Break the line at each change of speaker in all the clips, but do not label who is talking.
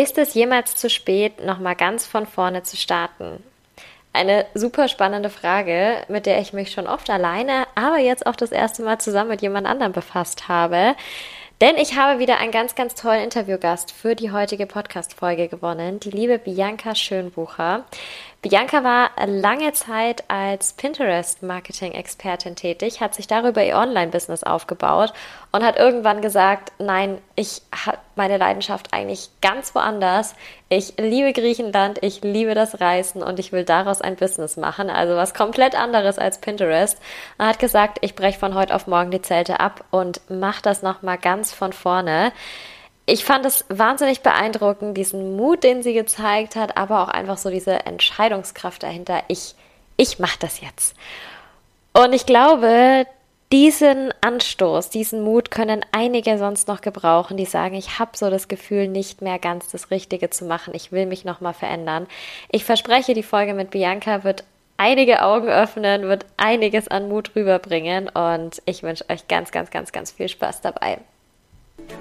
Ist es jemals zu spät, nochmal ganz von vorne zu starten? Eine super spannende Frage, mit der ich mich schon oft alleine, aber jetzt auch das erste Mal zusammen mit jemand anderem befasst habe. Denn ich habe wieder einen ganz, ganz tollen Interviewgast für die heutige Podcast-Folge gewonnen, die liebe Bianca Schönbucher. Bianca war lange Zeit als Pinterest-Marketing-Expertin tätig, hat sich darüber ihr Online-Business aufgebaut und hat irgendwann gesagt, nein, ich habe meine Leidenschaft eigentlich ganz woanders. Ich liebe Griechenland, ich liebe das Reisen und ich will daraus ein Business machen, also was komplett anderes als Pinterest. Und hat gesagt, ich breche von heute auf morgen die Zelte ab und mache das nochmal ganz von vorne ich fand es wahnsinnig beeindruckend, diesen Mut, den sie gezeigt hat, aber auch einfach so diese Entscheidungskraft dahinter. Ich, ich mache das jetzt. Und ich glaube, diesen Anstoß, diesen Mut können einige sonst noch gebrauchen, die sagen, ich habe so das Gefühl, nicht mehr ganz das Richtige zu machen. Ich will mich nochmal verändern. Ich verspreche, die Folge mit Bianca wird einige Augen öffnen, wird einiges an Mut rüberbringen und ich wünsche euch ganz, ganz, ganz, ganz viel Spaß dabei.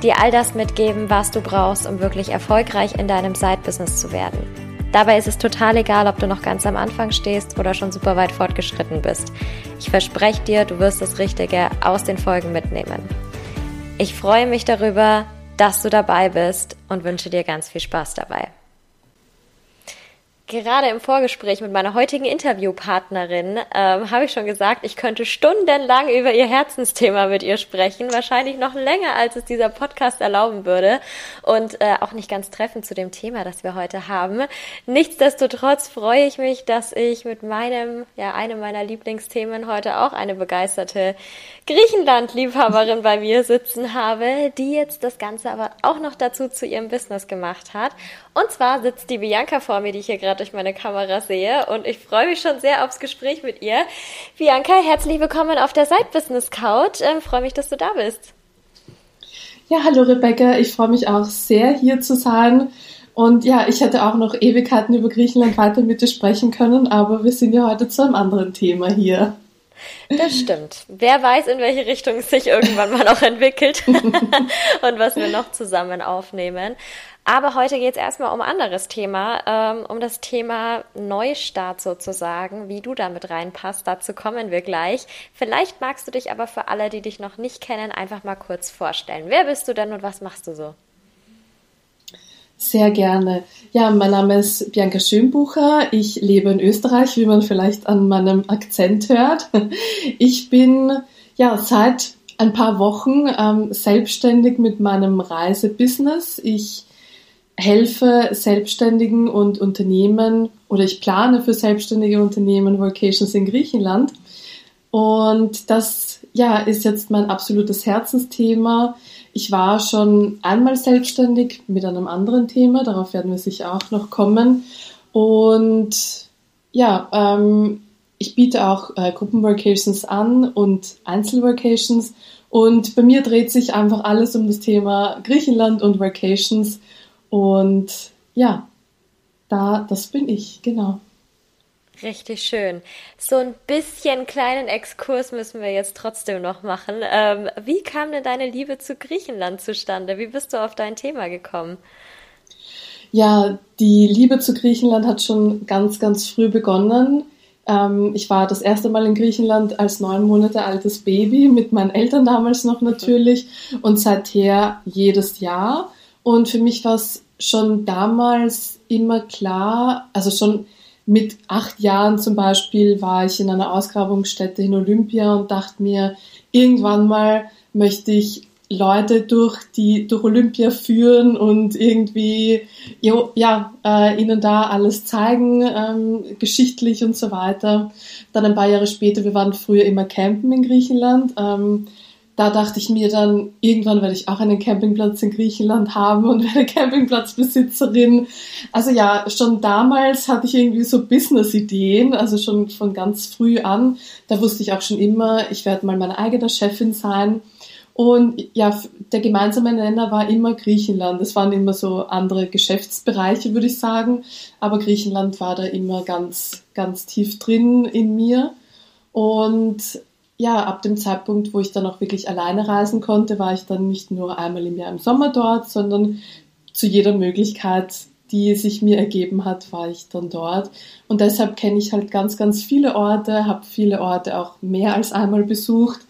dir all das mitgeben, was du brauchst, um wirklich erfolgreich in deinem Side-Business zu werden. Dabei ist es total egal, ob du noch ganz am Anfang stehst oder schon super weit fortgeschritten bist. Ich verspreche dir, du wirst das Richtige aus den Folgen mitnehmen. Ich freue mich darüber, dass du dabei bist und wünsche dir ganz viel Spaß dabei gerade im Vorgespräch mit meiner heutigen Interviewpartnerin ähm, habe ich schon gesagt, ich könnte stundenlang über ihr Herzensthema mit ihr sprechen, wahrscheinlich noch länger, als es dieser Podcast erlauben würde und äh, auch nicht ganz treffend zu dem Thema, das wir heute haben. Nichtsdestotrotz freue ich mich, dass ich mit meinem, ja, einem meiner Lieblingsthemen heute auch eine begeisterte Griechenland-Liebhaberin bei mir sitzen habe, die jetzt das Ganze aber auch noch dazu zu ihrem Business gemacht hat. Und zwar sitzt die Bianca vor mir, die ich hier gerade durch meine Kamera sehe. Und ich freue mich schon sehr aufs Gespräch mit ihr. Bianca, herzlich willkommen auf der Side Business Couch. Ähm, freue mich, dass du da bist.
Ja, hallo Rebecca. Ich freue mich auch sehr, hier zu sein. Und ja, ich hätte auch noch Ewigkeiten über Griechenland weiter mit dir sprechen können, aber wir sind ja heute zu einem anderen Thema hier.
Das stimmt. Wer weiß, in welche Richtung es sich irgendwann mal noch entwickelt und was wir noch zusammen aufnehmen. Aber heute geht es erstmal um ein anderes Thema, ähm, um das Thema Neustart sozusagen, wie du damit reinpasst. Dazu kommen wir gleich. Vielleicht magst du dich aber für alle, die dich noch nicht kennen, einfach mal kurz vorstellen. Wer bist du denn und was machst du so?
Sehr gerne. Ja, mein Name ist Bianca Schönbucher. Ich lebe in Österreich, wie man vielleicht an meinem Akzent hört. Ich bin ja seit ein paar Wochen ähm, selbstständig mit meinem Reisebusiness. Ich helfe Selbstständigen und Unternehmen oder ich plane für selbstständige Unternehmen Vacations in Griechenland. Und das ja, ist jetzt mein absolutes Herzensthema. Ich war schon einmal selbstständig mit einem anderen Thema, darauf werden wir sicher auch noch kommen. Und ja, ähm, ich biete auch äh, Gruppenvacations an und Einzelvacations. Und bei mir dreht sich einfach alles um das Thema Griechenland und Vacations. Und ja, da, das bin ich, genau.
Richtig schön. So ein bisschen kleinen Exkurs müssen wir jetzt trotzdem noch machen. Ähm, wie kam denn deine Liebe zu Griechenland zustande? Wie bist du auf dein Thema gekommen?
Ja, die Liebe zu Griechenland hat schon ganz, ganz früh begonnen. Ähm, ich war das erste Mal in Griechenland als neun Monate altes Baby, mit meinen Eltern damals noch natürlich und seither jedes Jahr. Und für mich war es schon damals immer klar, also schon mit acht Jahren zum Beispiel war ich in einer Ausgrabungsstätte in Olympia und dachte mir, irgendwann mal möchte ich Leute durch die durch Olympia führen und irgendwie jo, ja äh, ihnen da alles zeigen ähm, geschichtlich und so weiter. Dann ein paar Jahre später, wir waren früher immer campen in Griechenland. Ähm, da dachte ich mir dann, irgendwann werde ich auch einen Campingplatz in Griechenland haben und werde Campingplatzbesitzerin. Also ja, schon damals hatte ich irgendwie so Business-Ideen, also schon von ganz früh an. Da wusste ich auch schon immer, ich werde mal meine eigene Chefin sein. Und ja, der gemeinsame Nenner war immer Griechenland. Es waren immer so andere Geschäftsbereiche, würde ich sagen. Aber Griechenland war da immer ganz, ganz tief drin in mir. Und ja, ab dem Zeitpunkt, wo ich dann auch wirklich alleine reisen konnte, war ich dann nicht nur einmal im Jahr im Sommer dort, sondern zu jeder Möglichkeit, die sich mir ergeben hat, war ich dann dort. Und deshalb kenne ich halt ganz, ganz viele Orte, habe viele Orte auch mehr als einmal besucht.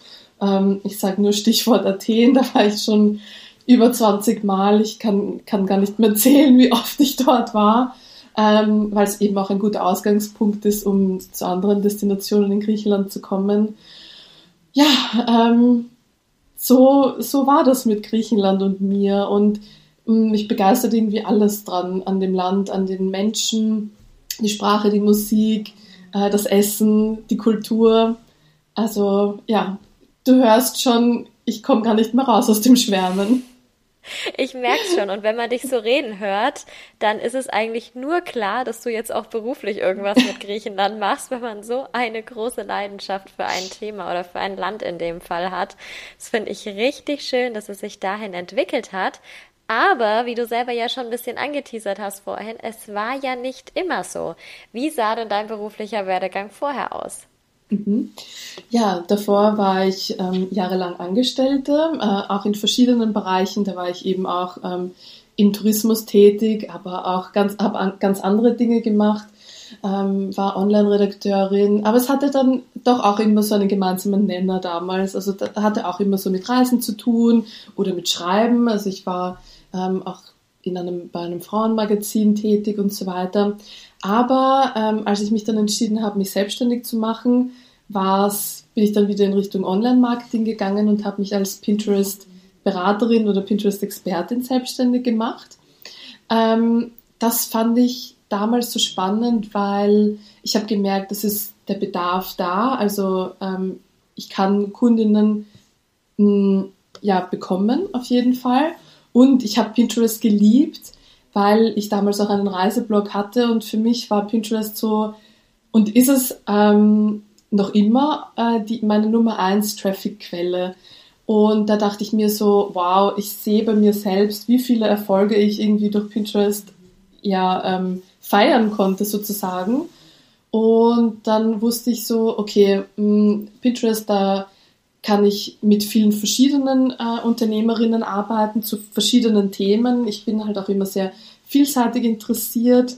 Ähm, ich sage nur Stichwort Athen, da war ich schon über 20 Mal. Ich kann, kann gar nicht mehr zählen, wie oft ich dort war, ähm, weil es eben auch ein guter Ausgangspunkt ist, um zu anderen Destinationen in Griechenland zu kommen ja, ähm, so, so war das mit Griechenland und mir. Und ähm, mich begeistert irgendwie alles dran, an dem Land, an den Menschen, die Sprache, die Musik, äh, das Essen, die Kultur. Also ja, du hörst schon, ich komme gar nicht mehr raus aus dem Schwärmen.
Ich merke schon. Und wenn man dich so reden hört, dann ist es eigentlich nur klar, dass du jetzt auch beruflich irgendwas mit Griechenland machst, wenn man so eine große Leidenschaft für ein Thema oder für ein Land in dem Fall hat. Das finde ich richtig schön, dass es sich dahin entwickelt hat. Aber, wie du selber ja schon ein bisschen angeteasert hast vorhin, es war ja nicht immer so. Wie sah denn dein beruflicher Werdegang vorher aus?
Mhm. Ja, davor war ich ähm, jahrelang Angestellte, äh, auch in verschiedenen Bereichen. Da war ich eben auch ähm, im Tourismus tätig, aber auch ganz, an, ganz andere Dinge gemacht, ähm, war Online-Redakteurin. Aber es hatte dann doch auch immer so einen gemeinsamen Nenner damals. Also hatte auch immer so mit Reisen zu tun oder mit Schreiben. Also ich war ähm, auch in einem, bei einem Frauenmagazin tätig und so weiter. Aber ähm, als ich mich dann entschieden habe, mich selbstständig zu machen, war's, bin ich dann wieder in Richtung Online-Marketing gegangen und habe mich als Pinterest-Beraterin oder Pinterest-Expertin selbstständig gemacht. Ähm, das fand ich damals so spannend, weil ich habe gemerkt, das ist der Bedarf da. Also ähm, ich kann Kundinnen mh, hm, ja bekommen auf jeden Fall. Und ich habe Pinterest geliebt, weil ich damals auch einen Reiseblog hatte und für mich war Pinterest so und ist es ähm, noch immer äh, die, meine Nummer eins Traffic-Quelle. Und da dachte ich mir so, wow, ich sehe bei mir selbst, wie viele Erfolge ich irgendwie durch Pinterest ja ähm, feiern konnte sozusagen. Und dann wusste ich so, okay, mh, hm, Pinterest, da kann ich mit vielen verschiedenen äh, Unternehmerinnen arbeiten zu verschiedenen Themen. Ich bin halt auch immer sehr vielseitig interessiert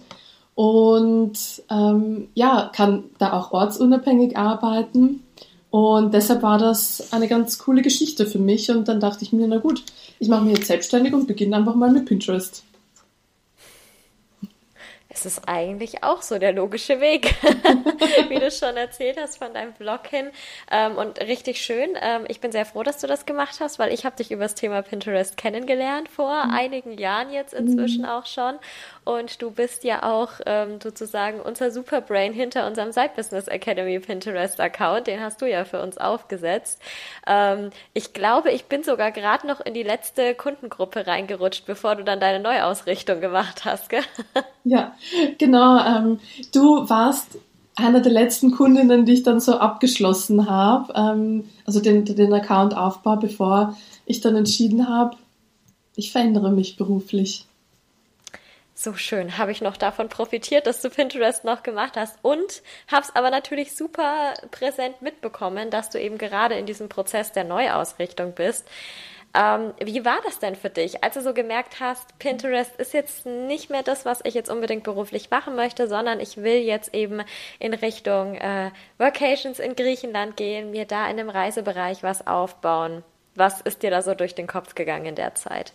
und ähm, ja, kann da auch ortsunabhängig arbeiten. Und deshalb war das eine ganz coole Geschichte für mich. Und dann dachte ich mir, na gut, ich mache mich jetzt selbstständig und beginne einfach mal mit Pinterest
es ist eigentlich auch so der logische Weg, wie du schon erzählt hast von deinem Blog hin. Ähm, und richtig schön. Ähm, ich bin sehr froh, dass du das gemacht hast, weil ich habe dich über das Thema Pinterest kennengelernt vor mhm. einigen Jahren jetzt inzwischen mhm. auch schon. Und du bist ja auch ähm, sozusagen unser Superbrain hinter unserem Side Business Academy Pinterest Account. Den hast du ja für uns aufgesetzt. Ähm, ich glaube, ich bin sogar gerade noch in die letzte Kundengruppe reingerutscht, bevor du dann deine Neuausrichtung gemacht hast. Gell?
Ja, genau. Ähm, du warst einer der letzten Kundinnen, die ich dann so abgeschlossen habe, ähm, also den, den Account-Aufbau, bevor ich dann entschieden habe, ich verändere mich beruflich.
So schön, habe ich noch davon profitiert, dass du Pinterest noch gemacht hast und habe es aber natürlich super präsent mitbekommen, dass du eben gerade in diesem Prozess der Neuausrichtung bist. Ähm, wie war das denn für dich, als du so gemerkt hast, Pinterest ist jetzt nicht mehr das, was ich jetzt unbedingt beruflich machen möchte, sondern ich will jetzt eben in Richtung äh, Vacations in Griechenland gehen, mir da in dem Reisebereich was aufbauen. Was ist dir da so durch den Kopf gegangen in der Zeit?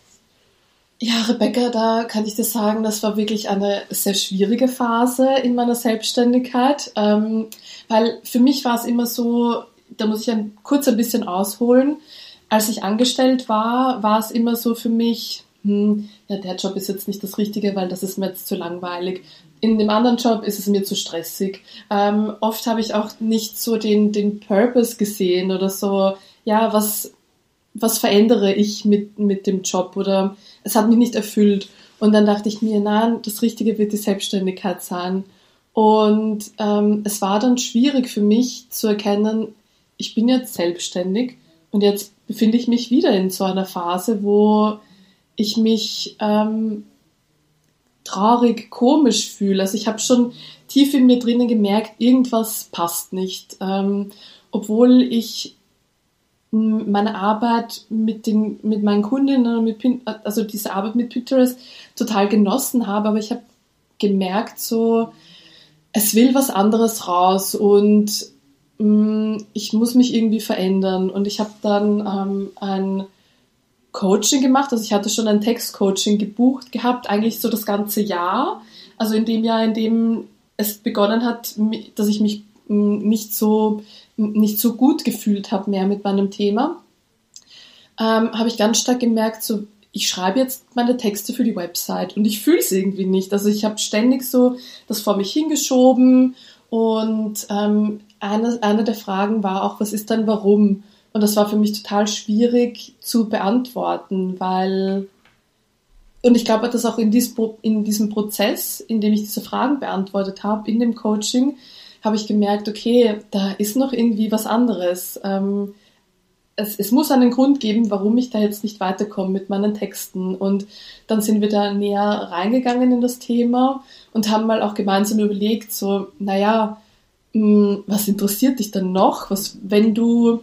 Ja, Rebecca, da kann ich dir sagen, das war wirklich eine sehr schwierige Phase in meiner Selbstständigkeit, ähm, weil für mich war es immer so, da muss ich ein, kurz ein bisschen ausholen. Als ich angestellt war, war es immer so für mich, hm, ja, der Job ist jetzt nicht das Richtige, weil das ist mir jetzt zu langweilig. In dem anderen Job ist es mir zu stressig. Ähm, oft habe ich auch nicht so den, den Purpose gesehen oder so, ja, was, was verändere ich mit, mit dem Job oder es hat mich nicht erfüllt. Und dann dachte ich mir, nein, das Richtige wird die Selbstständigkeit sein. Und ähm, es war dann schwierig für mich zu erkennen, ich bin jetzt selbstständig und jetzt befinde ich mich wieder in so einer Phase, wo ich mich ähm, traurig, komisch fühle. Also ich habe schon tief in mir drinnen gemerkt, irgendwas passt nicht. Ähm, obwohl ich meine Arbeit mit den mit meinen Kundinnen mit also diese Arbeit mit Pinterest total genossen habe, aber ich habe gemerkt so es will was anderes raus und ich muss mich irgendwie verändern. Und ich habe dann ähm, ein Coaching gemacht, also ich hatte schon ein Textcoaching gebucht gehabt, eigentlich so das ganze Jahr, also in dem Jahr, in dem es begonnen hat, dass ich mich mm, nicht so nicht so gut gefühlt habe mehr mit meinem Thema, ähm, habe ich ganz stark gemerkt, so ich schreibe jetzt meine Texte für die Website und ich fühle es irgendwie nicht. Also ich habe ständig so das vor mich hingeschoben und ähm, eine, eine der Fragen war auch, was ist dann warum? Und das war für mich total schwierig zu beantworten, weil und ich glaube, dass auch in, dies, in diesem Prozess, in dem ich diese Fragen beantwortet habe, in dem Coaching, habe ich gemerkt, okay, da ist noch irgendwie was anderes. Ähm, es, es muss einen Grund geben, warum ich da jetzt nicht weiterkomme mit meinen Texten. Und dann sind wir da näher reingegangen in das Thema und haben mal auch gemeinsam überlegt, so, naja, hm, was interessiert dich dann noch? Was, wenn du,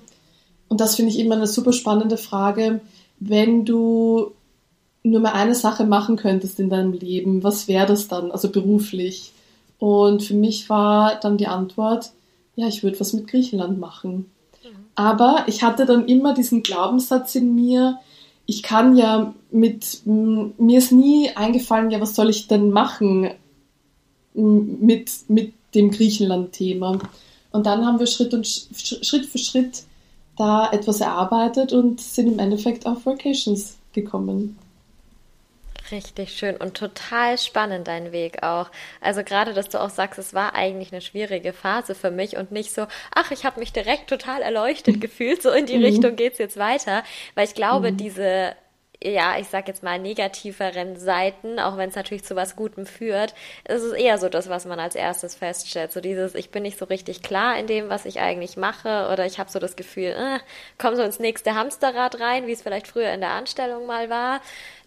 und das finde ich immer eine super spannende Frage, wenn du nur mal eine Sache machen könntest in deinem Leben, was wäre das dann, also beruflich? Und für mich war dann die Antwort, ja, ich würde was mit Griechenland machen. Mhm. Aber ich hatte dann immer diesen Glaubenssatz in mir, ich kann ja mit, mir ist nie eingefallen, ja, was soll ich denn machen mit, mit dem Griechenland-Thema. Und dann haben wir Schritt, und, Schritt für Schritt da etwas erarbeitet und sind im Endeffekt auf Vacations gekommen.
Richtig schön und total spannend dein Weg auch. Also gerade, dass du auch sagst, es war eigentlich eine schwierige Phase für mich und nicht so, ach, ich habe mich direkt total erleuchtet gefühlt, so in die mhm. Richtung geht's jetzt weiter, weil ich glaube, mhm. diese ja, ich sag jetzt mal negativeren Seiten, auch wenn es natürlich zu was Gutem führt, ist es eher so das, was man als erstes feststellt. So dieses, ich bin nicht so richtig klar in dem, was ich eigentlich mache, oder ich habe so das Gefühl, äh, komm so ins nächste Hamsterrad rein, wie es vielleicht früher in der Anstellung mal war.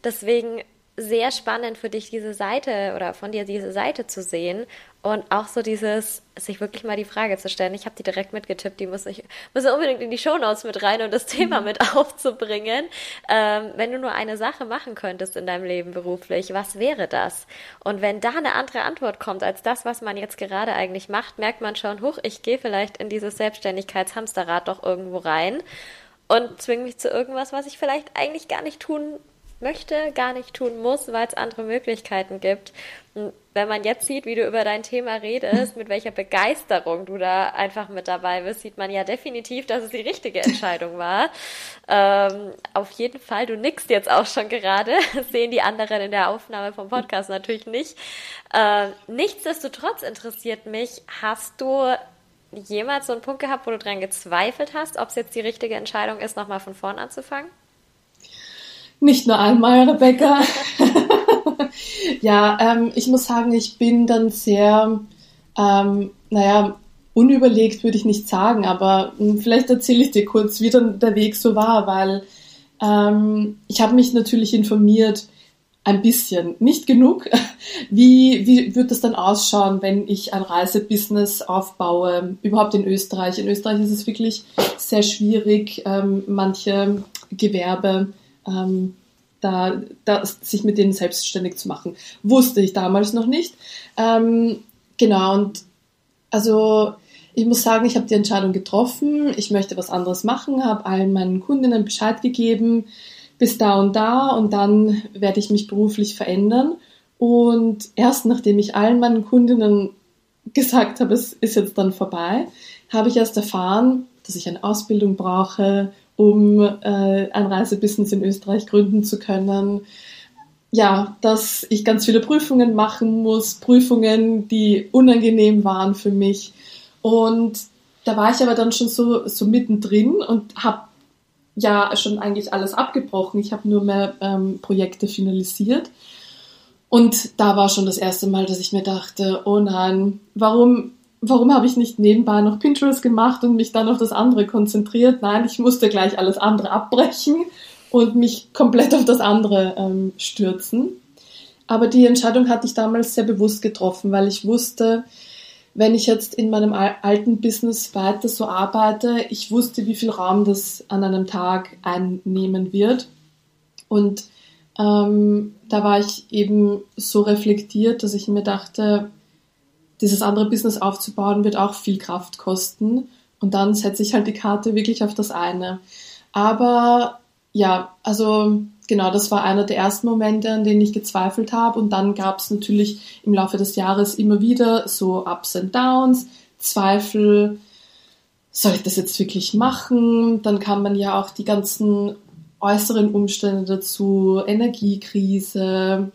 Deswegen sehr spannend für dich, diese Seite oder von dir diese Seite zu sehen und auch so dieses, sich wirklich mal die Frage zu stellen. Ich habe die direkt mitgetippt, die muss ich muss unbedingt in die Shownotes mit rein, um das Thema mhm. mit aufzubringen. Ähm, wenn du nur eine Sache machen könntest in deinem Leben beruflich, was wäre das? Und wenn da eine andere Antwort kommt als das, was man jetzt gerade eigentlich macht, merkt man schon, huch, ich gehe vielleicht in dieses Selbstständigkeitshamsterrad doch irgendwo rein und zwinge mich zu irgendwas, was ich vielleicht eigentlich gar nicht tun möchte, gar nicht tun muss, weil es andere Möglichkeiten gibt. Und wenn man jetzt sieht, wie du über dein Thema redest, mit welcher Begeisterung du da einfach mit dabei bist, sieht man ja definitiv, dass es die richtige Entscheidung war. Ähm, auf jeden Fall, du nickst jetzt auch schon gerade, das sehen die anderen in der Aufnahme vom Podcast natürlich nicht. Ähm, nichtsdestotrotz interessiert mich, hast du jemals so einen Punkt gehabt, wo du dran gezweifelt hast, ob es jetzt die richtige Entscheidung ist, nochmal von vorn anzufangen?
Nicht nur einmal, Rebecca. ja, ähm, ich muss sagen, ich bin dann sehr, ähm, naja, unüberlegt würde ich nicht sagen, aber hm, vielleicht erzähle ich dir kurz, wie dann der Weg so war, weil ähm, ich habe mich natürlich informiert, ein bisschen, nicht genug. Wie, wie wird das dann ausschauen, wenn ich ein Reisebusiness aufbaue, überhaupt in Österreich? In Österreich ist es wirklich sehr schwierig, ähm, manche Gewerbe ähm, da, da, sich mit denen selbstständig zu machen. Wusste ich damals noch nicht. Ähm, genau, und also ich muss sagen, ich habe die Entscheidung getroffen, ich möchte was anderes machen, habe allen meinen Kundinnen Bescheid gegeben, bis da und da und dann werde ich mich beruflich verändern. Und erst nachdem ich allen meinen Kundinnen gesagt habe, es ist jetzt dann vorbei, habe ich erst erfahren, dass ich eine Ausbildung brauche um äh, ein Reisebusiness in Österreich gründen zu können. Ja, dass ich ganz viele Prüfungen machen muss, Prüfungen, die unangenehm waren für mich. Und da war ich aber dann schon so, so mittendrin und habe ja schon eigentlich alles abgebrochen. Ich habe nur mehr ähm, Projekte finalisiert. Und da war schon das erste Mal, dass ich mir dachte, oh nein, warum, warum habe ich nicht nebenbei noch Pinterest gemacht und mich dann auf das andere konzentriert? Nein, ich musste gleich alles andere abbrechen und mich komplett auf das andere ähm, stürzen. Aber die Entscheidung hatte ich damals sehr bewusst getroffen, weil ich wusste, wenn ich jetzt in meinem alten Business weiter so arbeite, ich wusste, wie viel Raum das an einem Tag einnehmen wird. Und ähm, da war ich eben so reflektiert, dass ich mir dachte, dieses andere Business aufzubauen wird auch viel Kraft kosten. Und dann setze ich halt die Karte wirklich auf das eine. Aber ja, also genau, das war einer der ersten Momente, an denen ich gezweifelt habe. Und dann gab es natürlich im Laufe des Jahres immer wieder so Ups und Downs, Zweifel, soll ich das jetzt wirklich machen? Dann kann man ja auch die ganzen äußeren Umstände dazu, Energiekrise.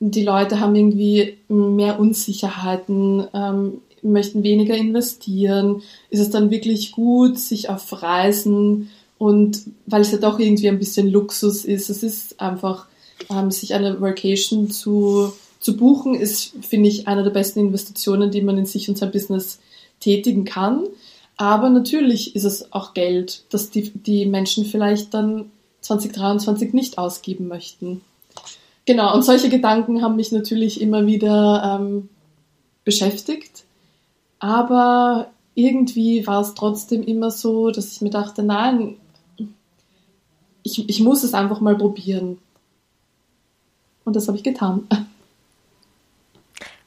Die Leute haben irgendwie mehr Unsicherheiten, ähm, möchten weniger investieren. Ist es dann wirklich gut, sich auf Reisen und weil es ja doch irgendwie ein bisschen Luxus ist, es ist einfach, ähm, sich eine Vacation zu, zu buchen, ist, finde ich, eine der besten Investitionen, die man in sich und sein Business tätigen kann. Aber natürlich ist es auch Geld, das die, die Menschen vielleicht dann 2023 nicht ausgeben möchten. Genau, und solche Gedanken haben mich natürlich immer wieder ähm, beschäftigt. Aber irgendwie war es trotzdem immer so, dass ich mir dachte, nein, ich, ich muss es einfach mal probieren. Und das habe ich getan.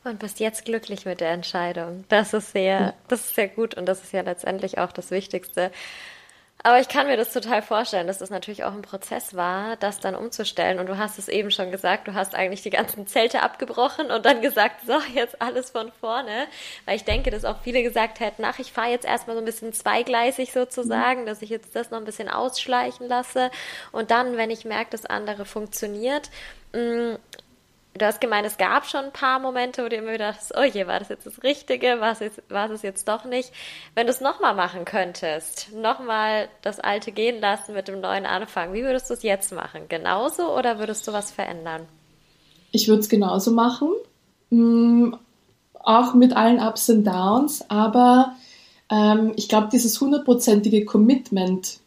Und bist jetzt glücklich mit der Entscheidung. Das ist sehr, das ist sehr gut und das ist ja letztendlich auch das Wichtigste. Aber ich kann mir das total vorstellen, dass das natürlich auch ein Prozess war, das dann umzustellen. Und du hast es eben schon gesagt, du hast eigentlich die ganzen Zelte abgebrochen und dann gesagt, so, jetzt alles von vorne. Weil ich denke, dass auch viele gesagt hätten, ach, ich fahre jetzt erstmal so ein bisschen zweigleisig sozusagen, mhm. dass ich jetzt das noch ein bisschen ausschleichen lasse. Und dann, wenn ich merke, dass andere funktioniert, mm, Du hast gemeint, es gab schon ein paar Momente, wo du immer wieder dachtest, oh je, war das jetzt das Richtige, war es, war es jetzt doch nicht. Wenn du es nochmal machen könntest, nochmal das Alte gehen lassen mit dem Neuen anfangen, wie würdest du es jetzt machen? Genauso oder würdest du was verändern?
Ich würde es genauso machen, mm, auch mit allen Ups und Downs, aber ähm, ich glaube, dieses hundertprozentige Commitment,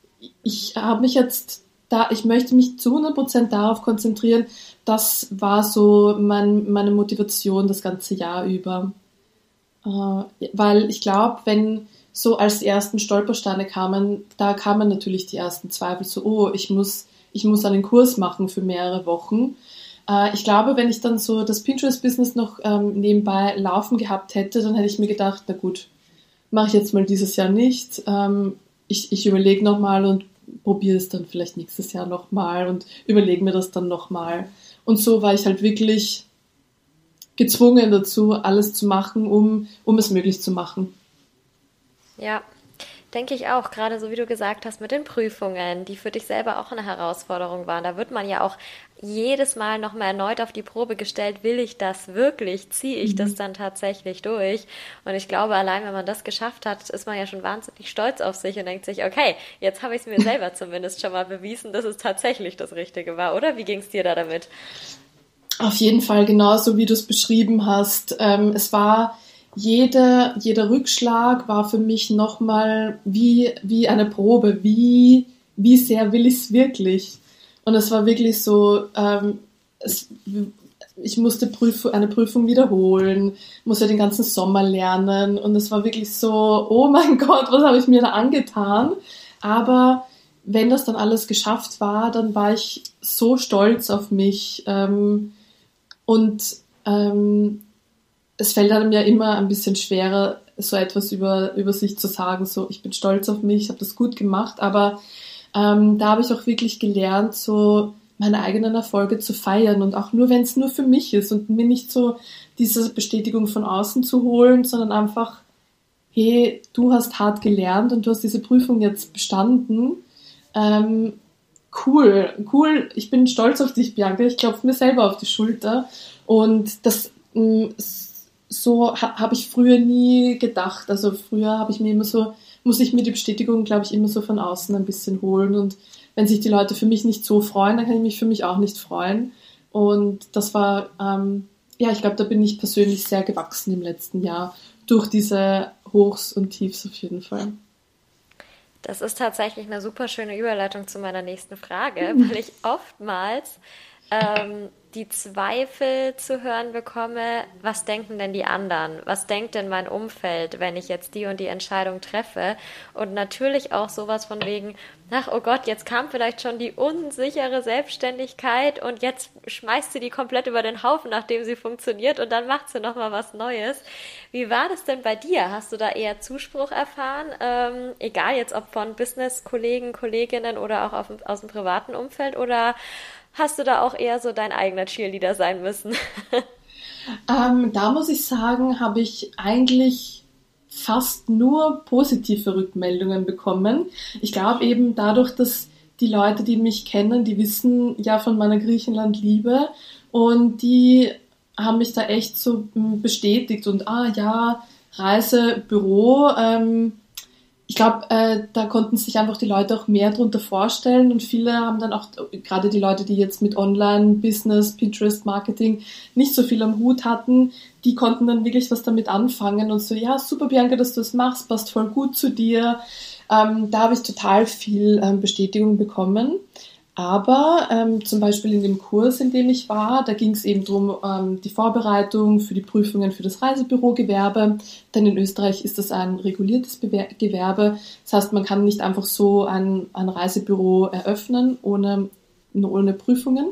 ich habe mich jetzt da, ich möchte mich zu 100% darauf konzentrieren, das war so mein, meine Motivation das ganze Jahr über. Äh, weil ich glaube, wenn so als die ersten Stolpersteine kamen, da kamen natürlich die ersten Zweifel, so, oh, ich muss, ich muss einen Kurs machen für mehrere Wochen. Äh, ich glaube, wenn ich dann so das Pinterest-Business noch ähm, nebenbei laufen gehabt hätte, dann hätte ich mir gedacht, na gut, mache ich jetzt mal dieses Jahr nicht. Ähm, ich ich überlege nochmal und probiere es dann vielleicht nächstes Jahr nochmal und überlege mir das dann nochmal. Und so war ich halt wirklich gezwungen dazu, alles zu machen, um, um es möglich zu machen.
Ja, denke ich auch, gerade so wie du gesagt hast, mit den Prüfungen, die für dich selber auch eine Herausforderung waren. Da wird man ja auch jedes Mal nochmal erneut auf die Probe gestellt, will ich das wirklich? Ziehe ich mhm. das dann tatsächlich durch? Und ich glaube, allein wenn man das geschafft hat, ist man ja schon wahnsinnig stolz auf sich und denkt sich, okay, jetzt habe ich es mir selber zumindest schon mal bewiesen, dass es tatsächlich das Richtige war, oder? Wie ging es dir da damit?
Auf jeden Fall genauso, wie du es beschrieben hast. Ähm, es war jeder, jeder Rückschlag war für mich nochmal wie, wie eine Probe. Wie, wie sehr will ich es wirklich? Und es war wirklich so, ähm, es, ich musste Prüf eine Prüfung wiederholen, musste den ganzen Sommer lernen und es war wirklich so, oh mein Gott, was habe ich mir da angetan? Aber wenn das dann alles geschafft war, dann war ich so stolz auf mich ähm, und ähm, es fällt einem ja immer ein bisschen schwerer, so etwas über, über sich zu sagen, so ich bin stolz auf mich, ich habe das gut gemacht, aber ähm, da habe ich auch wirklich gelernt, so meine eigenen Erfolge zu feiern und auch nur, wenn es nur für mich ist und mir nicht so diese Bestätigung von außen zu holen, sondern einfach, hey, du hast hart gelernt und du hast diese Prüfung jetzt bestanden. Ähm, cool, cool, ich bin stolz auf dich, Bianca, ich klopfe mir selber auf die Schulter. Und das mm, so ha, habe ich früher nie gedacht. Also früher habe ich mir immer so muss ich mir die Bestätigung, glaube ich, immer so von außen ein bisschen holen. Und wenn sich die Leute für mich nicht so freuen, dann kann ich mich für mich auch nicht freuen. Und das war, ähm, ja, ich glaube, da bin ich persönlich sehr gewachsen im letzten Jahr durch diese Hochs und Tiefs auf jeden Fall.
Das ist tatsächlich eine super schöne Überleitung zu meiner nächsten Frage, weil ich oftmals ähm, die Zweifel zu hören bekomme, was denken denn die anderen? Was denkt denn mein Umfeld, wenn ich jetzt die und die Entscheidung treffe? Und natürlich auch sowas von wegen, ach oh Gott, jetzt kam vielleicht schon die unsichere Selbstständigkeit und jetzt schmeißt sie die komplett über den Haufen, nachdem sie funktioniert und dann macht sie nochmal was Neues. Wie war das denn bei dir? Hast du da eher Zuspruch erfahren? Ähm, egal jetzt ob von Business-Kollegen, Kolleginnen oder auch auf, aus dem privaten Umfeld oder hast du da auch eher so dein eigener Cheerleader sein müssen?
ähm, da muss ich sagen, habe ich eigentlich fast nur positive Rückmeldungen bekommen. Ich glaube eben dadurch, dass die Leute, die mich kennen, die wissen ja von meiner Griechenland-Liebe und die haben mich da echt so hm, bestätigt und ah ja, Reisebüro, ähm, ich glaube, äh, da konnten sich einfach die Leute auch mehr darunter vorstellen und viele haben dann auch, gerade die Leute, die jetzt mit Online-Business, Pinterest-Marketing nicht so viel am Hut hatten, die konnten dann wirklich was damit anfangen und so, ja, super Bianca, dass du das machst, passt voll gut zu dir. Ähm, da habe ich total viel ähm, Bestätigung bekommen. Aber ähm, zum Beispiel in dem Kurs, in dem ich war, da ging es eben darum, ähm, die Vorbereitung für die Prüfungen für das Reisebürogewerbe. Denn in Österreich ist das ein reguliertes Bewer Gewerbe. Das heißt, man kann nicht einfach so ein, ein Reisebüro eröffnen ohne, ohne Prüfungen.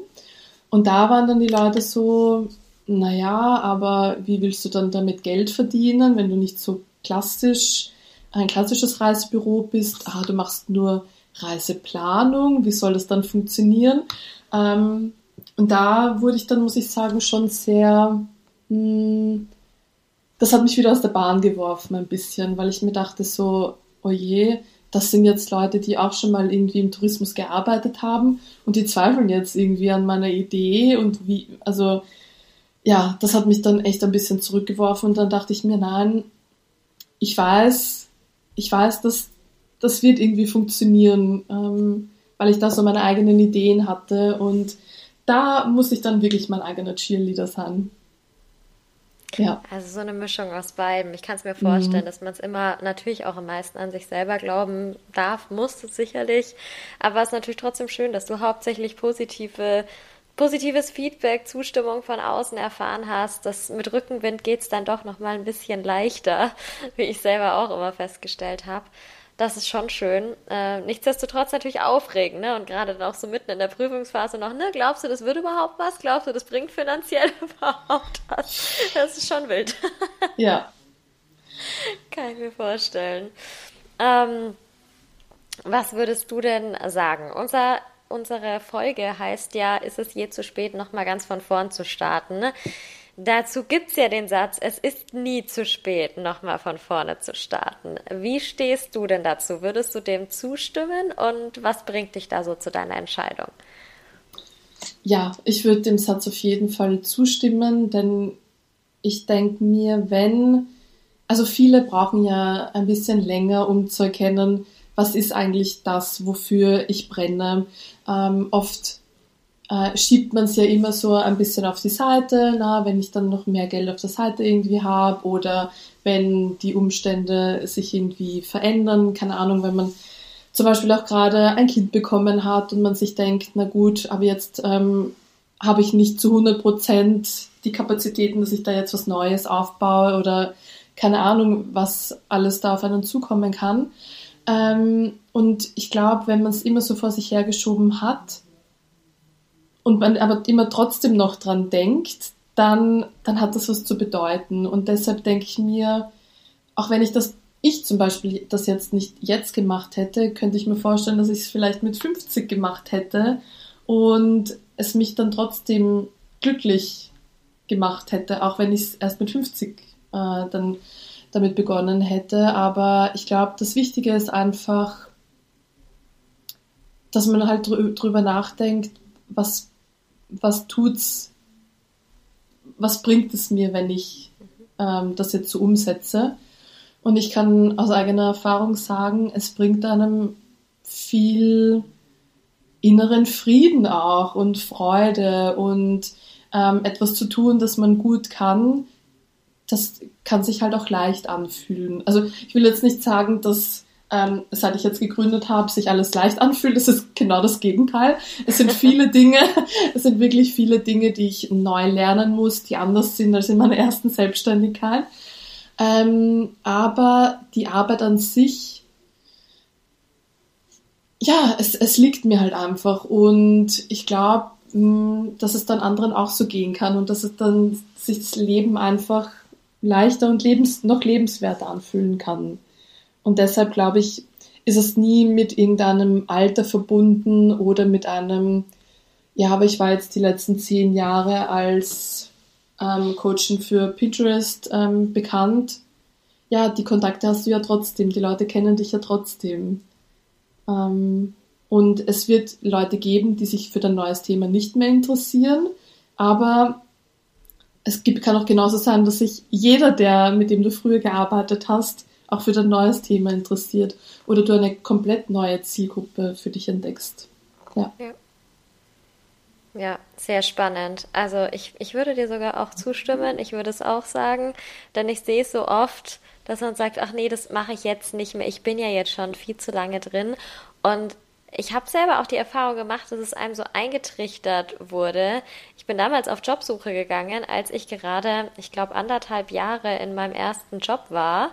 Und da waren dann die Leute so, naja, aber wie willst du dann damit Geld verdienen, wenn du nicht so klassisch ein klassisches Reisebüro bist? Ah, du machst nur Reiseplanung, wie soll das dann funktionieren? Ähm, und da wurde ich dann, muss ich sagen, schon sehr, mh, hm, das hat mich wieder aus der Bahn geworfen ein bisschen, weil ich mir dachte so, oh je, das sind jetzt Leute, die auch schon mal irgendwie im Tourismus gearbeitet haben und die zweifeln jetzt irgendwie an meiner Idee und wie, also ja, das hat mich dann echt ein bisschen zurückgeworfen und dann dachte ich mir, nein, ich weiß, ich weiß, dass das wird irgendwie funktionieren, ähm, weil ich da so meine eigenen Ideen hatte und da muss ich dann wirklich mein eigener Cheerleader sein.
Ja. Also so eine Mischung aus beiden. Ich kann es mir vorstellen, mhm. dass man es immer natürlich auch am meisten an sich selber glauben darf, muss es sicherlich. Aber es ist natürlich trotzdem schön, dass du hauptsächlich positive, positives Feedback, Zustimmung von außen erfahren hast. Das mit Rückenwind geht es dann doch nochmal ein bisschen leichter, wie ich selber auch immer festgestellt habe. Das ist schon schön. Äh, nichtsdestotrotz natürlich aufregend, ne? Und gerade dann auch so mitten in der Prüfungsphase noch, ne? Glaubst du, das wird überhaupt was? Glaubst du, das bringt finanziell überhaupt was? Das ist schon wild.
Ja.
Kann ich mir vorstellen. Ähm, was würdest du denn sagen? Unser, unsere Folge heißt ja, ist es je zu spät, nochmal ganz von vorn zu starten. Ne? Dazu gibt es ja den Satz, es ist nie zu spät, nochmal von vorne zu starten. Wie stehst du denn dazu? Würdest du dem zustimmen und was bringt dich da so zu deiner Entscheidung?
Ja, ich würde dem Satz auf jeden Fall zustimmen, denn ich denke mir, wenn, also viele brauchen ja ein bisschen länger, um zu erkennen, was ist eigentlich das, wofür ich brenne. Ähm, oft äh, schiebt man es ja immer so ein bisschen auf die Seite, na, wenn ich dann noch mehr Geld auf der Seite irgendwie habe oder wenn die Umstände sich irgendwie verändern, keine Ahnung, wenn man zum Beispiel auch gerade ein Kind bekommen hat und man sich denkt, na gut, aber jetzt ähm, habe ich nicht zu 100 Prozent die Kapazitäten, dass ich da jetzt was Neues aufbaue oder keine Ahnung, was alles da auf einen zukommen kann. Ähm, und ich glaube, wenn man es immer so vor sich hergeschoben hat, und man aber immer trotzdem noch dran denkt, dann, dann hat das was zu bedeuten. Und deshalb denke ich mir, auch wenn ich das, ich zum Beispiel das jetzt nicht jetzt gemacht hätte, könnte ich mir vorstellen, dass ich es vielleicht mit 50 gemacht hätte und es mich dann trotzdem glücklich gemacht hätte, auch wenn ich es erst mit 50 äh, dann damit begonnen hätte. Aber ich glaube, das Wichtige ist einfach, dass man halt drüber nachdenkt, was was tut's, was bringt es mir, wenn ich ähm, das jetzt so umsetze? Und ich kann aus eigener Erfahrung sagen, es bringt einem viel inneren Frieden auch und Freude und ähm, etwas zu tun, das man gut kann, das kann sich halt auch leicht anfühlen. Also ich will jetzt nicht sagen, dass ähm, seit ich jetzt gegründet habe, sich alles leicht anfühlt. Das ist genau das Gegenteil. Es sind viele Dinge, es sind wirklich viele Dinge, die ich neu lernen muss, die anders sind als in meiner ersten Selbstständigkeit. Ähm, aber die Arbeit an sich ja, es, es liegt mir halt einfach und ich glaube, hm, dass es dann anderen auch so gehen kann und dass es dann sich das Leben einfach leichter und lebens, noch lebenswerter anfühlen kann. Und deshalb glaube ich, ist es nie mit irgendeinem Alter verbunden oder mit einem, ja, aber ich war jetzt die letzten zehn Jahre als ähm, Coachin für Pinterest ähm, bekannt. Ja, die Kontakte hast du ja trotzdem, die Leute kennen dich ja trotzdem. Ähm, und es wird Leute geben, die sich für dein neues Thema nicht mehr interessieren, aber es gibt, kann auch genauso sein, dass sich jeder, der, mit dem du früher gearbeitet hast, auch für dein neues Thema interessiert oder du eine komplett neue Zielgruppe für dich entdeckst. Ja.
ja. Ja, sehr spannend. Also ich, ich würde dir sogar auch zustimmen. Ich würde es auch sagen, denn ich sehe es so oft, dass man sagt, ach nee, das mache ich jetzt nicht mehr. Ich bin ja jetzt schon viel zu lange drin. Und ich habe selber auch die Erfahrung gemacht, dass es einem so eingetrichtert wurde. Ich bin damals auf Jobsuche gegangen, als ich gerade, ich glaube, anderthalb Jahre in meinem ersten Job war.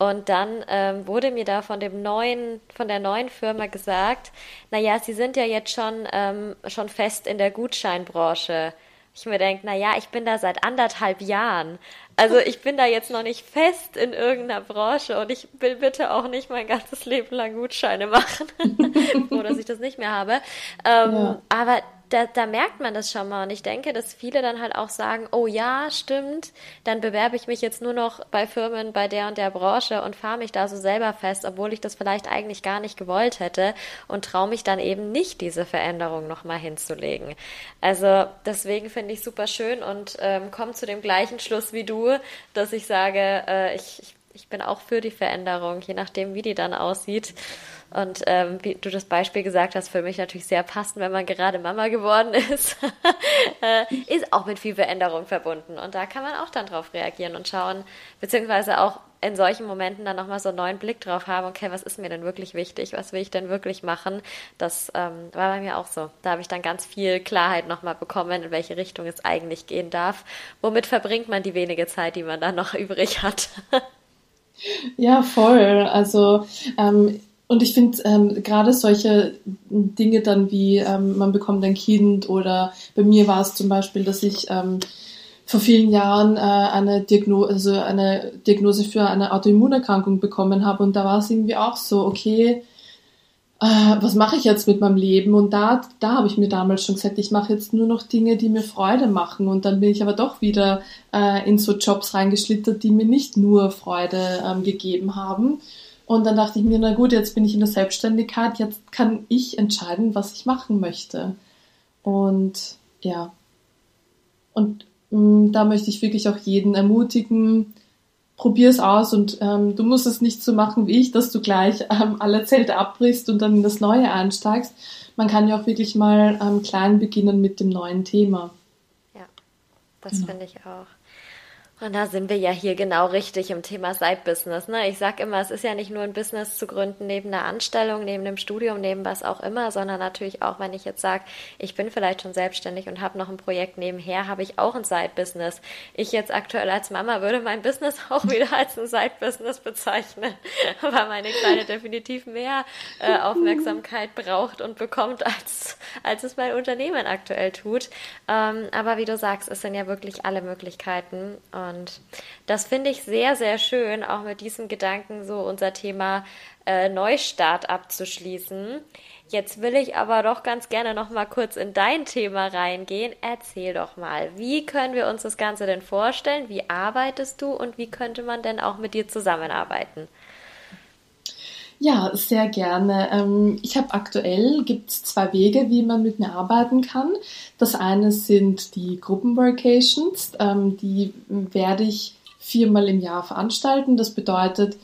Und dann ähm, wurde mir da von dem neuen, von der neuen Firma gesagt, na ja, Sie sind ja jetzt schon, ähm, schon fest in der Gutscheinbranche. Ich mir denke, na ja, ich bin da seit anderthalb Jahren. Also ich bin da jetzt noch nicht fest in irgendeiner Branche und ich will bitte auch nicht mein ganzes Leben lang Gutscheine machen, so dass ich das nicht mehr habe. Ähm, ja. Aber da, da merkt man das schon mal. Und ich denke, dass viele dann halt auch sagen, oh ja, stimmt, dann bewerbe ich mich jetzt nur noch bei Firmen bei der und der Branche und fahre mich da so selber fest, obwohl ich das vielleicht eigentlich gar nicht gewollt hätte und traue mich dann eben nicht, diese Veränderung nochmal hinzulegen. Also deswegen finde ich super schön und ähm, komme zu dem gleichen Schluss wie du, dass ich sage, äh, ich, ich, ich bin auch für die Veränderung, je nachdem, wie die dann aussieht. Und ähm, wie du das Beispiel gesagt hast, für mich natürlich sehr passend, wenn man gerade Mama geworden ist, äh, ist auch mit viel Veränderung verbunden. Und da kann man auch dann drauf reagieren und schauen, beziehungsweise auch in solchen Momenten dann nochmal so einen neuen Blick drauf haben, okay, was ist mir denn wirklich wichtig, was will ich denn wirklich machen? Das ähm, war bei mir auch so. Da habe ich dann ganz viel Klarheit nochmal bekommen, in welche Richtung es eigentlich gehen darf. Womit verbringt man die wenige Zeit, die man dann noch übrig hat?
Ja, voll. Also ähm, und ich finde ähm, gerade solche Dinge dann wie ähm, man bekommt ein Kind oder bei mir war es zum Beispiel, dass ich ähm, vor vielen Jahren äh, eine, Diagnose, also eine Diagnose für eine Autoimmunerkrankung bekommen habe und da war es irgendwie auch so, okay, was mache ich jetzt mit meinem Leben? Und da, da habe ich mir damals schon gesagt, ich mache jetzt nur noch Dinge, die mir Freude machen. Und dann bin ich aber doch wieder äh, in so Jobs reingeschlittert, die mir nicht nur Freude ähm, gegeben haben. Und dann dachte ich mir, na gut, jetzt bin ich in der Selbstständigkeit, jetzt kann ich entscheiden, was ich machen möchte. Und ja. Und mh, mm, da möchte ich wirklich auch jeden ermutigen, probier es aus und ähm, du musst es nicht so machen wie ich, dass du gleich ähm, alle Zelte abbrichst und dann in das Neue einsteigst. Man kann ja auch wirklich mal ähm, klein beginnen mit dem neuen Thema.
Ja, das genau. finde ich auch. Und da sind wir ja hier genau richtig im Thema Side-Business. Ne? Ich sag immer, es ist ja nicht nur ein Business zu gründen neben einer Anstellung, neben dem Studium, neben was auch immer, sondern natürlich auch, wenn ich jetzt sage, ich bin vielleicht schon selbstständig und habe noch ein Projekt nebenher, habe ich auch ein Side-Business. Ich jetzt aktuell als Mama würde mein Business auch wieder als ein Side-Business bezeichnen, weil meine Kleine definitiv mehr äh, Aufmerksamkeit braucht und bekommt, als, als es mein Unternehmen aktuell tut. Ähm, aber wie du sagst, es sind ja wirklich alle Möglichkeiten. Und und das finde ich sehr, sehr schön, auch mit diesem Gedanken so unser Thema äh, Neustart abzuschließen. Jetzt will ich aber doch ganz gerne noch mal kurz in dein Thema reingehen. Erzähl doch mal, wie können wir uns das Ganze denn vorstellen? Wie arbeitest du und wie könnte man denn auch mit dir zusammenarbeiten?
Ja, sehr gerne. Ähm, ich habe aktuell gibt's zwei Wege, wie man mit mir arbeiten kann. Das eine sind die Gruppenworkations. Ähm, die werde ich viermal im Jahr veranstalten. Das bedeutet,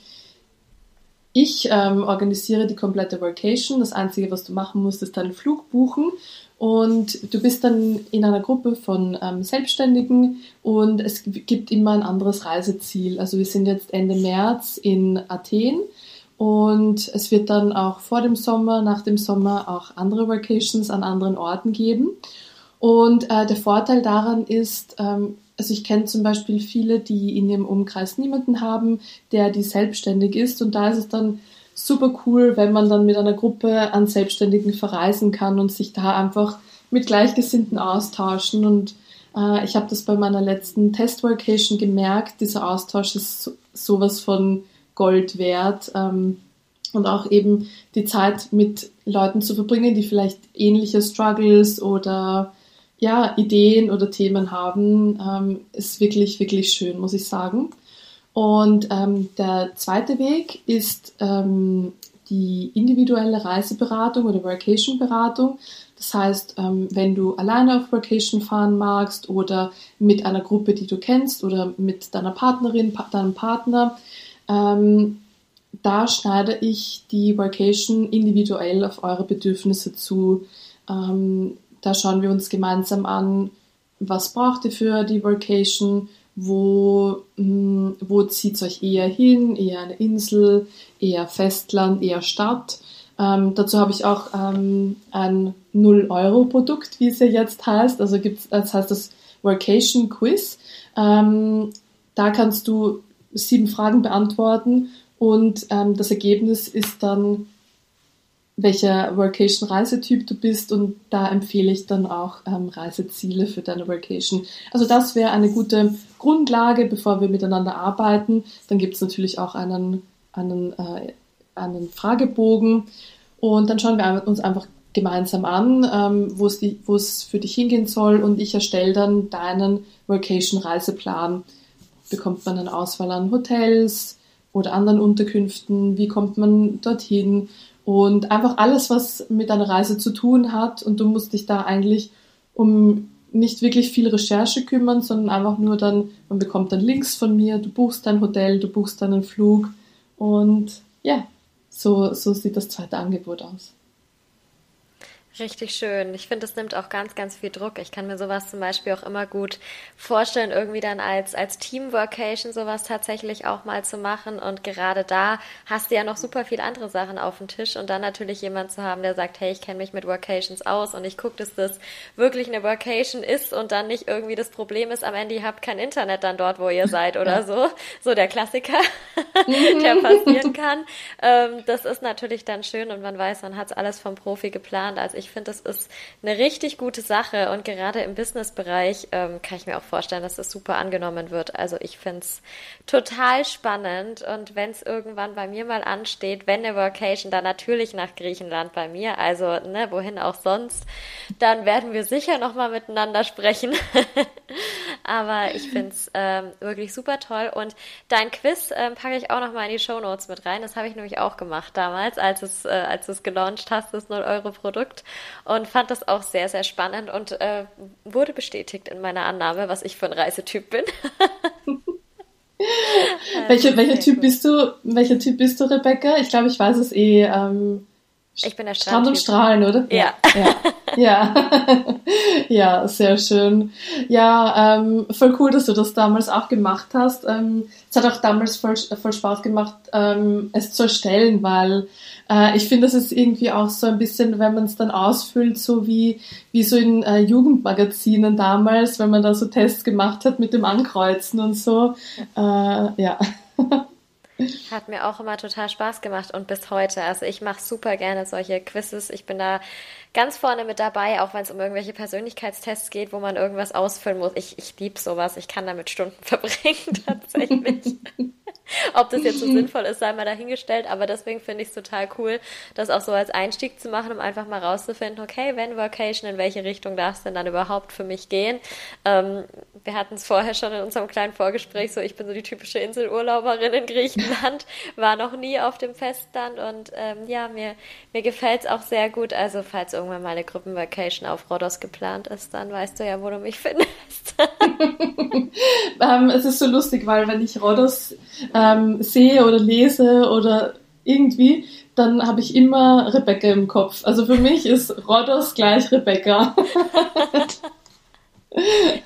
ich ähm, organisiere die komplette Vacation. Das Einzige, was du machen musst, ist deinen Flug buchen. Und du bist dann in einer Gruppe von ähm, Selbstständigen und es gibt immer ein anderes Reiseziel. Also wir sind jetzt Ende März in Athen und es wird dann auch vor dem Sommer, nach dem Sommer auch andere Vacations an anderen Orten geben. Und äh, der Vorteil daran ist, ähm, also ich kenne zum Beispiel viele, die in ihrem Umkreis niemanden haben, der die selbstständig ist. Und da ist es dann super cool, wenn man dann mit einer Gruppe an Selbstständigen verreisen kann und sich da einfach mit Gleichgesinnten austauschen. Und äh, ich habe das bei meiner letzten Test-Vacation gemerkt. Dieser Austausch ist so, sowas von Gold wert. Ähm, und auch eben die Zeit mit Leuten zu verbringen, die vielleicht ähnliche Struggles oder ja, Ideen oder Themen haben, ähm, ist wirklich, wirklich schön, muss ich sagen. Und ähm, der zweite Weg ist ähm, die individuelle Reiseberatung oder Vacation-Beratung. Das heißt, ähm, wenn du alleine auf Vacation fahren magst oder mit einer Gruppe, die du kennst oder mit deiner Partnerin, deinem Partner, ähm, da schneide ich die Vacation individuell auf eure Bedürfnisse zu. Ähm, da schauen wir uns gemeinsam an, was braucht ihr für die Vacation, wo, hm, wo zieht es euch eher hin, eher eine Insel, eher Festland, eher Stadt. Ähm, dazu habe ich auch ähm, ein 0-Euro-Produkt, wie es ja jetzt heißt. Also gibt's, das heißt das Vacation Quiz. Ähm, da kannst du sieben Fragen beantworten und ähm, das Ergebnis ist dann, welcher Workation-Reisetyp du bist und da empfehle ich dann auch ähm, Reiseziele für deine Workation. Also das wäre eine gute Grundlage, bevor wir miteinander arbeiten. Dann gibt es natürlich auch einen, einen, äh, einen Fragebogen und dann schauen wir uns einfach gemeinsam an, ähm, wo es für dich hingehen soll und ich erstelle dann deinen Workation-Reiseplan. Bekommt man eine Auswahl an Hotels, oder anderen Unterkünften, wie kommt man dorthin? Und einfach alles, was mit einer Reise zu tun hat. Und du musst dich da eigentlich um nicht wirklich viel Recherche kümmern, sondern einfach nur dann, man bekommt dann Links von mir, du buchst dein Hotel, du buchst deinen Flug. Und ja, so, so sieht das zweite Angebot aus.
Richtig schön. Ich finde, es nimmt auch ganz, ganz viel Druck. Ich kann mir sowas zum Beispiel auch immer gut vorstellen, irgendwie dann als, als Team-Workation sowas tatsächlich auch mal zu machen. Und gerade da hast du ja noch super viele andere Sachen auf dem Tisch und dann natürlich jemand zu haben, der sagt, hey, ich kenne mich mit Workations aus und ich gucke, dass das wirklich eine Workation ist und dann nicht irgendwie das Problem ist, am Ende ihr habt kein Internet dann dort, wo ihr seid oder so. So der Klassiker, der passieren kann. Ähm, das ist natürlich dann schön und man weiß, man hat es alles vom Profi geplant. Also ich ich finde, das ist eine richtig gute Sache und gerade im Businessbereich ähm, kann ich mir auch vorstellen, dass das super angenommen wird. Also ich finde es total spannend und wenn es irgendwann bei mir mal ansteht, wenn eine Vacation, dann natürlich nach Griechenland bei mir, also ne, wohin auch sonst, dann werden wir sicher nochmal miteinander sprechen. Aber ich finde es ähm, wirklich super toll und dein Quiz ähm, packe ich auch nochmal in die Show Notes mit rein. Das habe ich nämlich auch gemacht damals, als es, äh, als es gelauncht hast, das 0-Euro-Produkt und fand das auch sehr, sehr spannend und äh, wurde bestätigt in meiner Annahme, was ich für ein Reisetyp bin.
welcher, welcher Typ bist du? Welcher Typ bist du, Rebecca? Ich glaube, ich weiß es eh. Ähm,
ich bin der
Strand und Strahlen, oder?
Ja.
Ja, ja. ja sehr schön. Ja, ähm, voll cool, dass du das damals auch gemacht hast. Ähm, es hat auch damals voll, voll Spaß gemacht, ähm, es zu erstellen, weil äh, ich finde, das ist irgendwie auch so ein bisschen, wenn man es dann ausfüllt, so wie, wie so in äh, Jugendmagazinen damals, wenn man da so Tests gemacht hat mit dem Ankreuzen und so. Äh, ja.
Hat mir auch immer total Spaß gemacht und bis heute. Also ich mache super gerne solche Quizzes. Ich bin da ganz vorne mit dabei, auch wenn es um irgendwelche Persönlichkeitstests geht, wo man irgendwas ausfüllen muss. Ich, ich liebe sowas. Ich kann damit Stunden verbringen tatsächlich. Ob das jetzt so sinnvoll ist, sei mal dahingestellt, aber deswegen finde ich es total cool, das auch so als Einstieg zu machen, um einfach mal rauszufinden, okay, wenn Vacation, in welche Richtung darf es denn dann überhaupt für mich gehen? Ähm, wir hatten es vorher schon in unserem kleinen Vorgespräch, so ich bin so die typische Inselurlauberin in Griechenland, war noch nie auf dem Festland und ähm, ja, mir, mir gefällt es auch sehr gut. Also falls irgendwann mal eine Gruppenvacation auf Rhodos geplant ist, dann weißt du ja, wo du mich findest.
ähm, es ist so lustig, weil wenn ich Rhodos ähm, sehe oder lese oder irgendwie, dann habe ich immer Rebecca im Kopf. Also für mich ist Rhodos gleich Rebecca.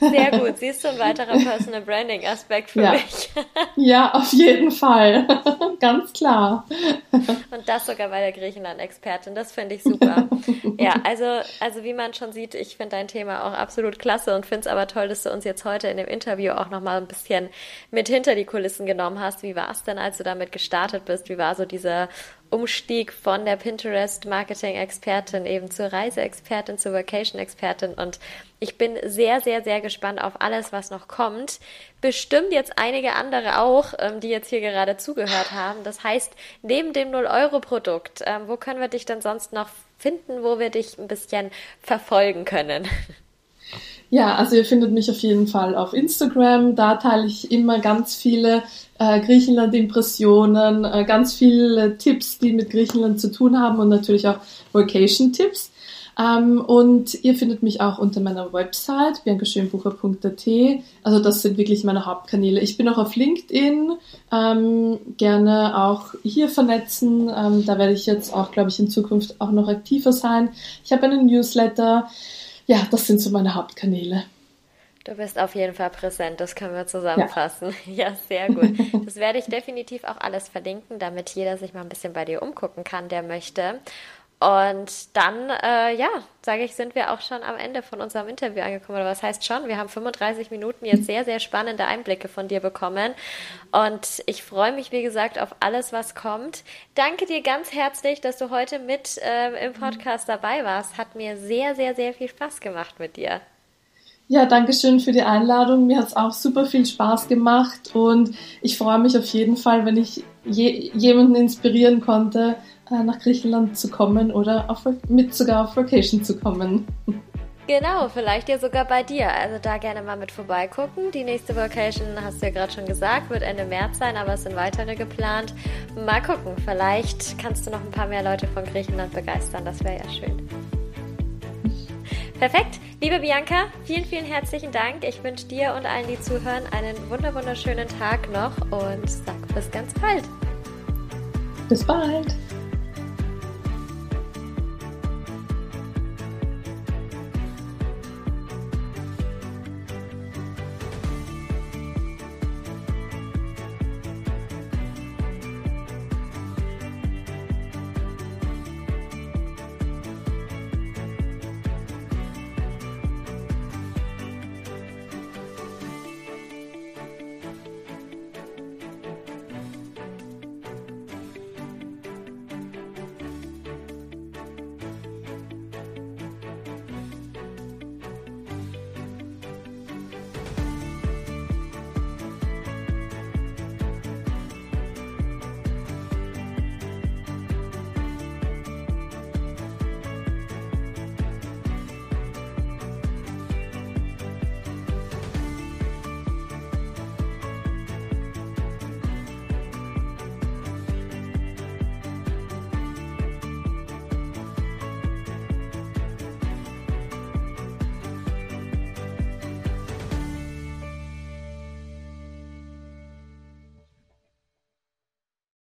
Sehr gut. Siehst du ein weiterer Personal Branding Aspekt für
ja.
mich?
ja, auf jeden Fall. Ganz klar.
Und das sogar bei der Griechenland-Expertin. Das finde ich super. ja, also, also wie man schon sieht, ich finde dein Thema auch absolut klasse und finde es aber toll, dass du uns jetzt heute in dem Interview auch nochmal ein bisschen mit hinter die Kulissen genommen hast. Wie war es denn, als du damit gestartet bist? Wie war so dieser Umstieg von der Pinterest-Marketing-Expertin eben zur Reiseexpertin, zur Vacation-Expertin. Und ich bin sehr, sehr, sehr gespannt auf alles, was noch kommt. Bestimmt jetzt einige andere auch, ähm, die jetzt hier gerade zugehört haben. Das heißt, neben dem 0-Euro-Produkt, ähm, wo können wir dich denn sonst noch finden, wo wir dich ein bisschen verfolgen können?
Ja, also ihr findet mich auf jeden Fall auf Instagram. Da teile ich immer ganz viele äh, Griechenland-Impressionen, äh, ganz viele Tipps, die mit Griechenland zu tun haben und natürlich auch Vacation-Tipps. Ähm, und ihr findet mich auch unter meiner Website biancaschönbucher.at. Also das sind wirklich meine Hauptkanäle. Ich bin auch auf LinkedIn, ähm, gerne auch hier vernetzen. Ähm, da werde ich jetzt auch, glaube ich, in Zukunft auch noch aktiver sein. Ich habe einen Newsletter ja, das sind so meine Hauptkanäle.
Du bist auf jeden Fall präsent, das können wir zusammenfassen. Ja. ja, sehr gut. Das werde ich definitiv auch alles verlinken, damit jeder sich mal ein bisschen bei dir umgucken kann, der möchte. Und dann, äh, ja, sage ich, sind wir auch schon am Ende von unserem Interview angekommen. Oder was heißt schon? Wir haben 35 Minuten jetzt sehr, sehr spannende Einblicke von dir bekommen. Und ich freue mich, wie gesagt, auf alles, was kommt. Danke dir ganz herzlich, dass du heute mit äh, im Podcast dabei warst. Hat mir sehr, sehr, sehr viel Spaß gemacht mit dir.
Ja, danke schön für die Einladung. Mir hat es auch super viel Spaß gemacht und ich freue mich auf jeden Fall, wenn ich je jemanden inspirieren konnte, nach Griechenland zu kommen oder auf, mit sogar auf Vacation zu kommen.
Genau, vielleicht ja sogar bei dir. Also da gerne mal mit vorbeigucken. Die nächste Vacation, hast du ja gerade schon gesagt, wird Ende März sein, aber es sind weitere geplant. Mal gucken, vielleicht kannst du noch ein paar mehr Leute von Griechenland begeistern. Das wäre ja schön. Perfekt. Liebe Bianca, vielen, vielen herzlichen Dank. Ich wünsche dir und allen, die zuhören, einen wunderschönen Tag noch und sag bis ganz bald.
Bis bald.